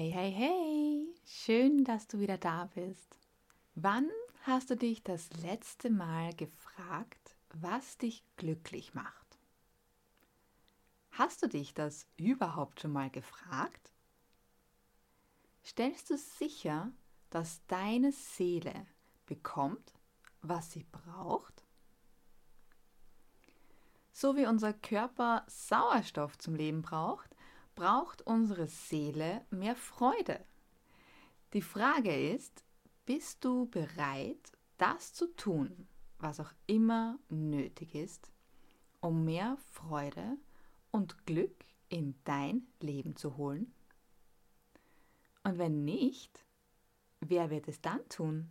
Hey, hey, hey, schön, dass du wieder da bist. Wann hast du dich das letzte Mal gefragt, was dich glücklich macht? Hast du dich das überhaupt schon mal gefragt? Stellst du sicher, dass deine Seele bekommt, was sie braucht? So wie unser Körper Sauerstoff zum Leben braucht, braucht unsere Seele mehr Freude. Die Frage ist, bist du bereit, das zu tun, was auch immer nötig ist, um mehr Freude und Glück in dein Leben zu holen? Und wenn nicht, wer wird es dann tun?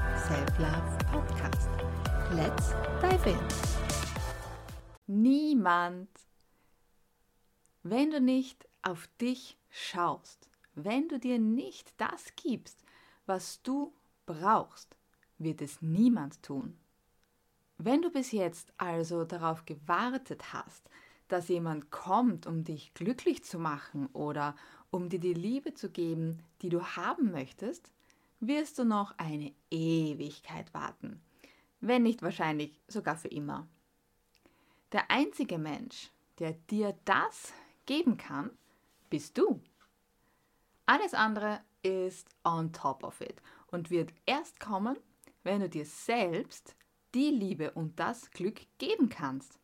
Self-Love Podcast. Let's dive in. Niemand, wenn du nicht auf dich schaust, wenn du dir nicht das gibst, was du brauchst, wird es niemand tun. Wenn du bis jetzt also darauf gewartet hast, dass jemand kommt, um dich glücklich zu machen oder um dir die Liebe zu geben, die du haben möchtest, wirst du noch eine Ewigkeit warten, wenn nicht wahrscheinlich sogar für immer. Der einzige Mensch, der dir das geben kann, bist du. Alles andere ist on top of it und wird erst kommen, wenn du dir selbst die Liebe und das Glück geben kannst.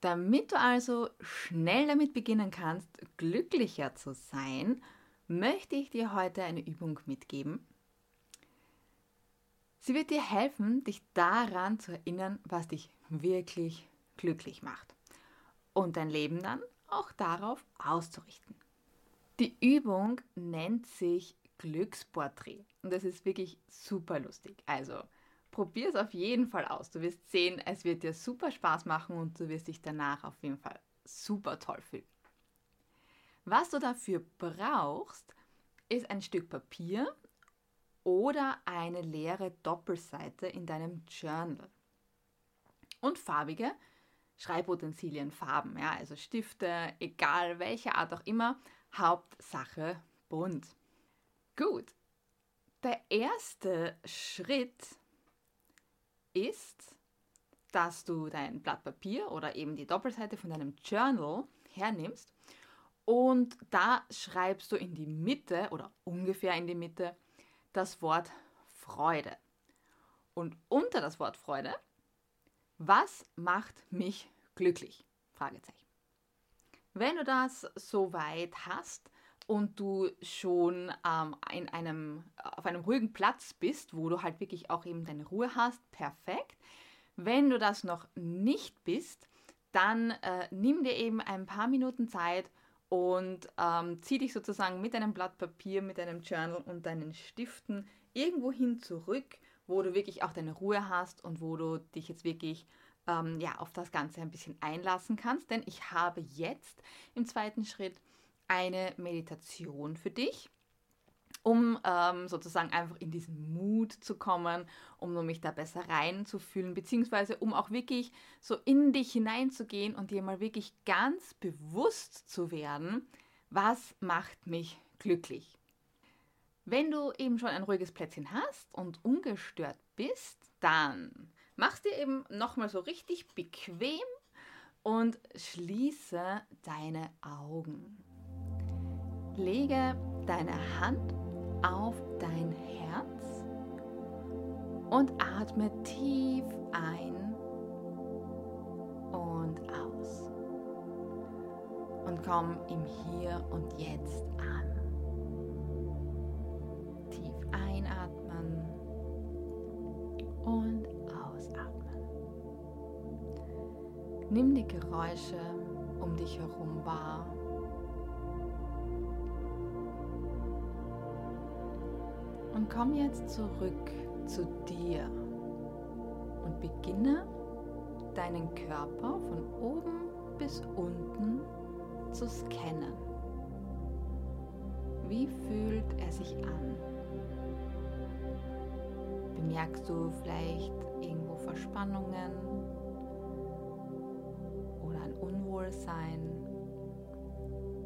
Damit du also schnell damit beginnen kannst, glücklicher zu sein, möchte ich dir heute eine Übung mitgeben, Sie wird dir helfen, dich daran zu erinnern, was dich wirklich glücklich macht und dein Leben dann auch darauf auszurichten. Die Übung nennt sich Glücksporträt und das ist wirklich super lustig. Also probier es auf jeden Fall aus. Du wirst sehen, es wird dir super Spaß machen und du wirst dich danach auf jeden Fall super toll fühlen. Was du dafür brauchst, ist ein Stück Papier oder eine leere Doppelseite in deinem Journal. Und farbige Schreibutensilien, Farben, ja, also Stifte, egal welche Art auch immer, Hauptsache bunt. Gut, der erste Schritt ist, dass du dein Blatt Papier oder eben die Doppelseite von deinem Journal hernimmst und da schreibst du in die Mitte oder ungefähr in die Mitte das Wort Freude. Und unter das Wort Freude, was macht mich glücklich? Fragezeichen. Wenn du das soweit hast und du schon ähm, in einem, auf einem ruhigen Platz bist, wo du halt wirklich auch eben deine Ruhe hast, perfekt. Wenn du das noch nicht bist, dann äh, nimm dir eben ein paar Minuten Zeit und ähm, zieh dich sozusagen mit einem Blatt Papier, mit deinem Journal und deinen Stiften irgendwohin zurück, wo du wirklich auch deine Ruhe hast und wo du dich jetzt wirklich ähm, ja, auf das Ganze ein bisschen einlassen kannst. Denn ich habe jetzt im zweiten Schritt eine Meditation für dich um ähm, sozusagen einfach in diesen Mut zu kommen, um mich da besser reinzufühlen, beziehungsweise um auch wirklich so in dich hineinzugehen und dir mal wirklich ganz bewusst zu werden, was macht mich glücklich. Wenn du eben schon ein ruhiges Plätzchen hast und ungestört bist, dann machst dir eben nochmal so richtig bequem und schließe deine Augen. Lege deine Hand auf dein Herz und atme tief ein und aus. Und komm im Hier und Jetzt an. Tief einatmen und ausatmen. Nimm die Geräusche um dich herum wahr Und komm jetzt zurück zu dir und beginne deinen Körper von oben bis unten zu scannen. Wie fühlt er sich an? Bemerkst du vielleicht irgendwo Verspannungen oder ein Unwohlsein?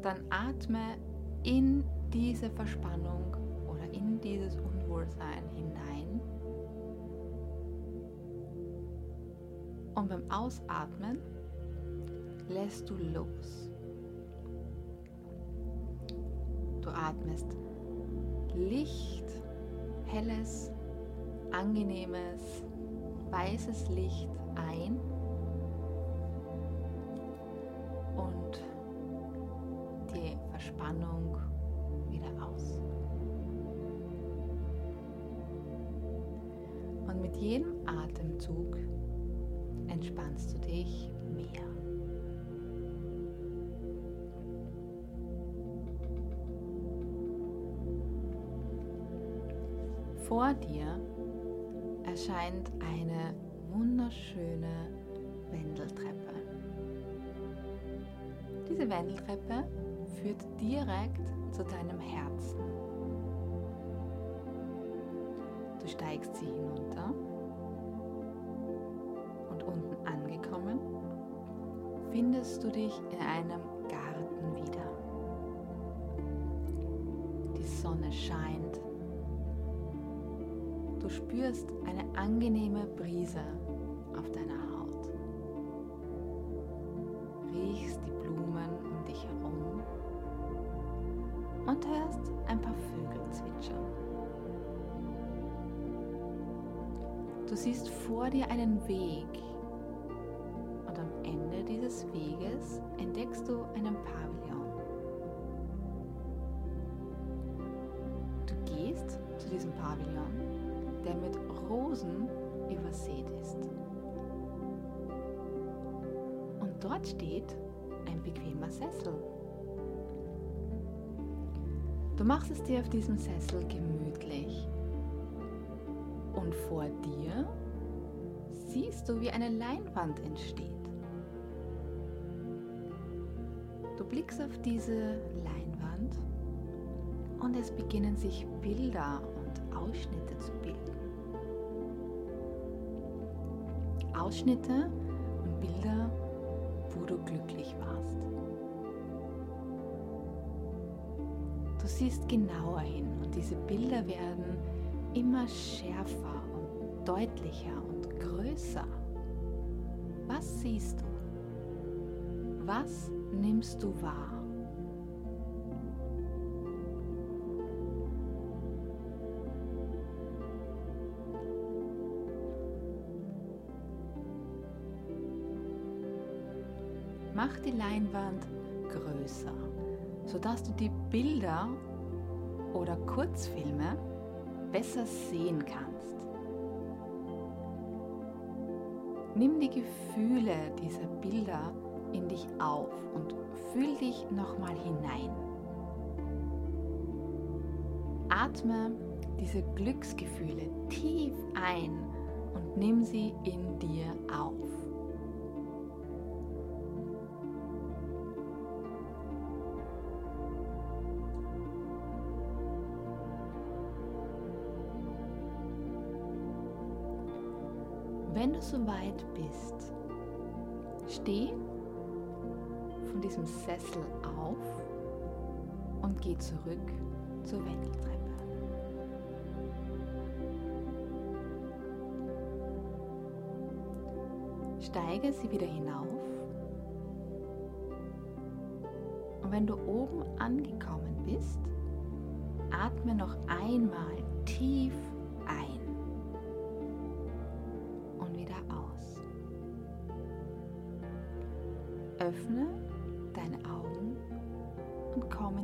Dann atme in diese Verspannung dieses Unwohlsein hinein. Und beim Ausatmen lässt du los. Du atmest Licht, helles, angenehmes, weißes Licht ein und die Verspannung Mit jedem Atemzug entspannst du dich mehr. Vor dir erscheint eine wunderschöne Wendeltreppe. Diese Wendeltreppe führt direkt zu deinem Herzen. Du steigst sie hinunter. Und unten angekommen findest du dich in einem Garten wieder. Die Sonne scheint. Du spürst eine angenehme Brise Du siehst vor dir einen Weg und am Ende dieses Weges entdeckst du einen Pavillon. Du gehst zu diesem Pavillon der mit Rosen übersät ist. Und dort steht ein bequemer Sessel. Du machst es dir auf diesem Sessel gemütlich. Und vor dir siehst du, wie eine Leinwand entsteht. Du blickst auf diese Leinwand und es beginnen sich Bilder und Ausschnitte zu bilden. Ausschnitte und Bilder, wo du glücklich warst. Du siehst genauer hin und diese Bilder werden immer schärfer und deutlicher und größer. Was siehst du? Was nimmst du wahr? Mach die Leinwand größer, sodass du die Bilder oder Kurzfilme besser sehen kannst. Nimm die Gefühle dieser Bilder in dich auf und fühl dich nochmal hinein. Atme diese Glücksgefühle tief ein und nimm sie in dir auf. Soweit bist, steh von diesem Sessel auf und geh zurück zur Wendeltreppe. Steige sie wieder hinauf und wenn du oben angekommen bist, atme noch einmal tief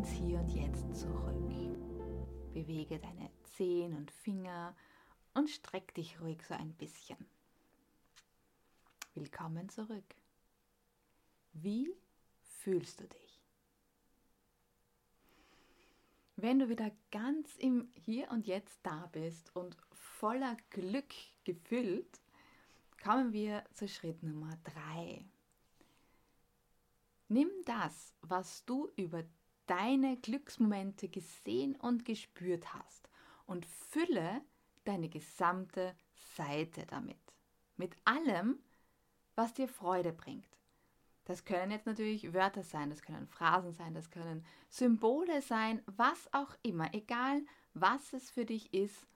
ins Hier und Jetzt zurück. Bewege deine Zehen und Finger und streck dich ruhig so ein bisschen. Willkommen zurück. Wie fühlst du dich? Wenn du wieder ganz im Hier und Jetzt da bist und voller Glück gefüllt, kommen wir zu Schritt Nummer 3. Nimm das, was du über deine Glücksmomente gesehen und gespürt hast und fülle deine gesamte Seite damit. Mit allem, was dir Freude bringt. Das können jetzt natürlich Wörter sein, das können Phrasen sein, das können Symbole sein, was auch immer, egal was es für dich ist.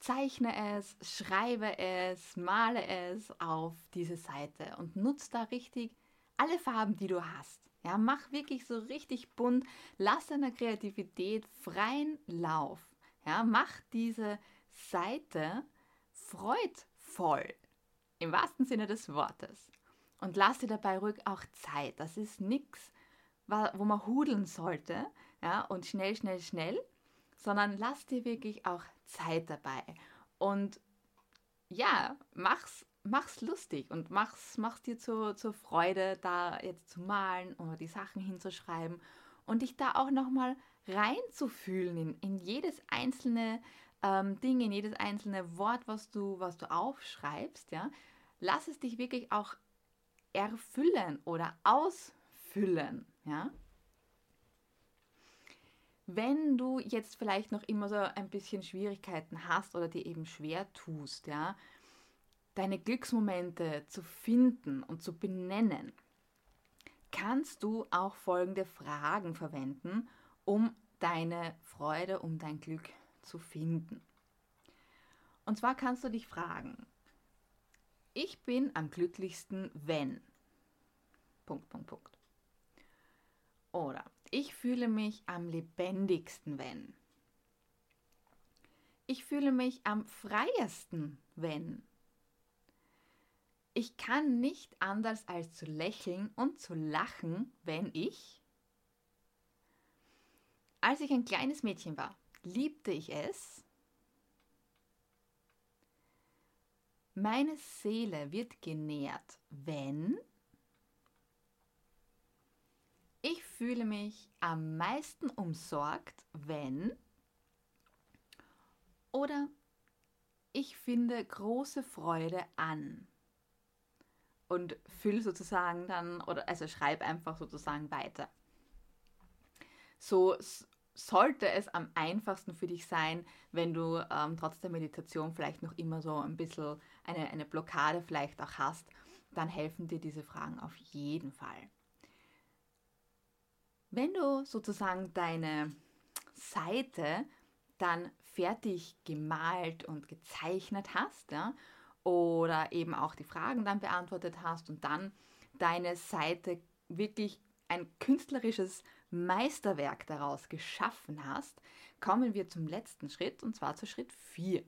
Zeichne es, schreibe es, male es auf diese Seite und nutze da richtig alle Farben, die du hast. Ja, mach wirklich so richtig bunt, lass deiner Kreativität freien Lauf. Ja, mach diese Seite freudvoll, im wahrsten Sinne des Wortes. Und lass dir dabei ruhig auch Zeit. Das ist nichts, wo man hudeln sollte ja, und schnell, schnell, schnell, sondern lass dir wirklich auch Zeit dabei. Und ja, mach's, mach's lustig und mach's, mach's dir zur, zur Freude, da jetzt zu malen oder die Sachen hinzuschreiben und dich da auch nochmal reinzufühlen in, in jedes einzelne ähm, Ding, in jedes einzelne Wort, was du, was du aufschreibst, ja. Lass es dich wirklich auch erfüllen oder ausfüllen, ja? Wenn du jetzt vielleicht noch immer so ein bisschen Schwierigkeiten hast oder dir eben schwer tust, ja, deine Glücksmomente zu finden und zu benennen, kannst du auch folgende Fragen verwenden, um deine Freude, um dein Glück zu finden. Und zwar kannst du dich fragen, ich bin am glücklichsten, wenn. Punkt, Punkt, Punkt. Oder ich fühle mich am lebendigsten, wenn. Ich fühle mich am freiesten, wenn. Ich kann nicht anders als zu lächeln und zu lachen, wenn ich. Als ich ein kleines Mädchen war, liebte ich es, Meine Seele wird genährt, wenn ich fühle mich am meisten umsorgt, wenn oder ich finde große Freude an und fülle sozusagen dann oder also schreibe einfach sozusagen weiter. So sollte es am einfachsten für dich sein, wenn du ähm, trotz der Meditation vielleicht noch immer so ein bisschen eine, eine Blockade vielleicht auch hast, dann helfen dir diese Fragen auf jeden Fall. Wenn du sozusagen deine Seite dann fertig gemalt und gezeichnet hast, ja, oder eben auch die Fragen dann beantwortet hast und dann deine Seite wirklich ein künstlerisches Meisterwerk daraus geschaffen hast, kommen wir zum letzten Schritt und zwar zu Schritt 4.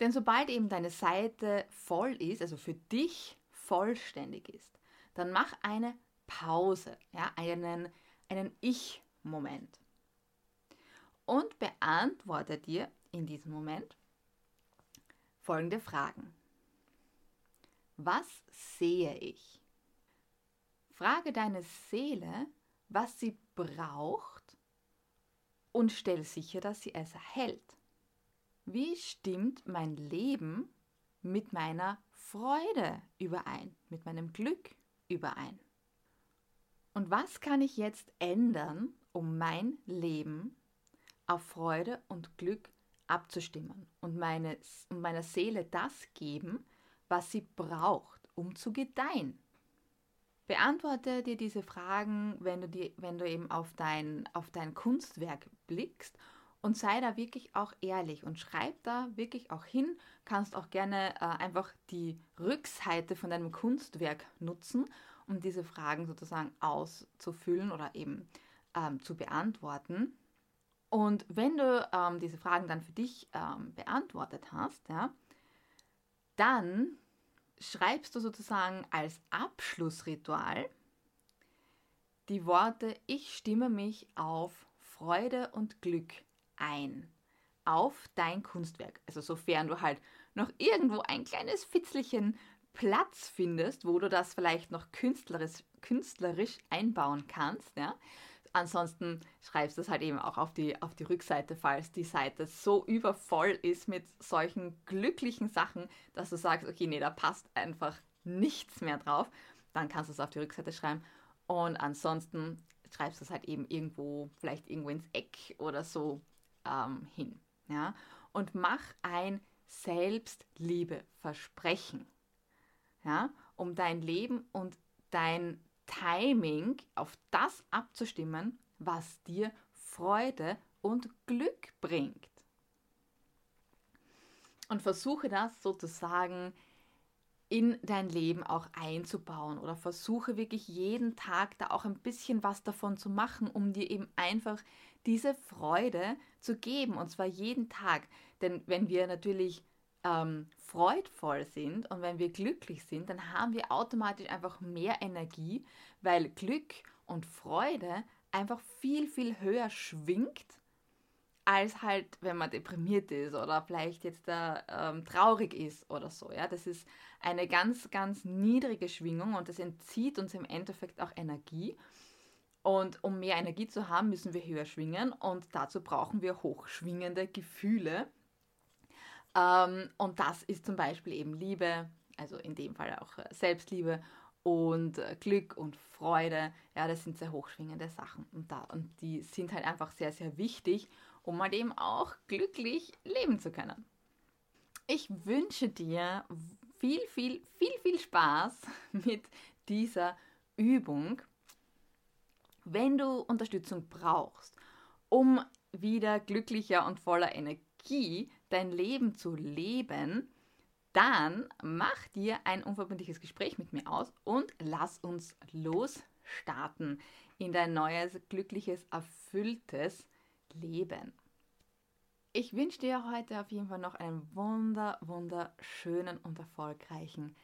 Denn sobald eben deine Seite voll ist, also für dich vollständig ist, dann mach eine Pause, ja, einen, einen Ich-Moment. Und beantworte dir in diesem Moment folgende Fragen. Was sehe ich? Frage deine Seele, was sie braucht und stell sicher, dass sie es erhält. Wie stimmt mein Leben mit meiner Freude überein, mit meinem Glück überein? Und was kann ich jetzt ändern, um mein Leben auf Freude und Glück abzustimmen und, meine, und meiner Seele das geben, was sie braucht, um zu gedeihen? Beantworte dir diese Fragen, wenn du, die, wenn du eben auf dein, auf dein Kunstwerk blickst und sei da wirklich auch ehrlich und schreib da wirklich auch hin. Kannst auch gerne äh, einfach die Rückseite von deinem Kunstwerk nutzen, um diese Fragen sozusagen auszufüllen oder eben ähm, zu beantworten. Und wenn du ähm, diese Fragen dann für dich ähm, beantwortet hast, ja, dann schreibst du sozusagen als Abschlussritual die Worte Ich stimme mich auf Freude und Glück ein. Auf dein Kunstwerk. Also sofern du halt noch irgendwo ein kleines Fitzelchen Platz findest, wo du das vielleicht noch künstlerisch, künstlerisch einbauen kannst. Ja? Ansonsten schreibst du es halt eben auch auf die, auf die Rückseite, falls die Seite so übervoll ist mit solchen glücklichen Sachen, dass du sagst, okay, nee, da passt einfach nichts mehr drauf. Dann kannst du es auf die Rückseite schreiben. Und ansonsten schreibst du es halt eben irgendwo, vielleicht irgendwo ins Eck oder so ähm, hin. Ja? Und mach ein Selbstliebeversprechen. Ja? Um dein Leben und dein Timing auf das abzustimmen, was dir Freude und Glück bringt. Und versuche das sozusagen in dein Leben auch einzubauen oder versuche wirklich jeden Tag da auch ein bisschen was davon zu machen, um dir eben einfach diese Freude zu geben und zwar jeden Tag. Denn wenn wir natürlich ähm, freudvoll sind und wenn wir glücklich sind, dann haben wir automatisch einfach mehr Energie, weil Glück und Freude einfach viel, viel höher schwingt, als halt, wenn man deprimiert ist oder vielleicht jetzt da ähm, traurig ist oder so. Ja? Das ist eine ganz, ganz niedrige Schwingung und das entzieht uns im Endeffekt auch Energie. Und um mehr Energie zu haben, müssen wir höher schwingen und dazu brauchen wir hochschwingende Gefühle. Ähm, und das ist zum Beispiel eben Liebe, also in dem Fall auch äh, Selbstliebe und äh, Glück und Freude. Ja, das sind sehr hochschwingende Sachen. Und, da, und die sind halt einfach sehr, sehr wichtig, um halt eben auch glücklich leben zu können. Ich wünsche dir viel, viel, viel, viel Spaß mit dieser Übung. Wenn du Unterstützung brauchst, um wieder glücklicher und voller Energie dein Leben zu leben, dann mach dir ein unverbindliches Gespräch mit mir aus und lass uns losstarten in dein neues, glückliches, erfülltes Leben. Ich wünsche dir heute auf jeden Fall noch einen wunder, wunderschönen und erfolgreichen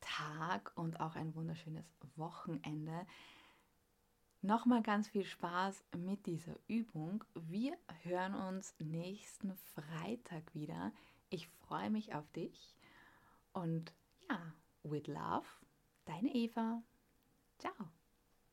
Tag und auch ein wunderschönes Wochenende. Nochmal ganz viel Spaß mit dieser Übung. Wir hören uns nächsten Freitag wieder. Ich freue mich auf dich. Und ja, with love, deine Eva. Ciao.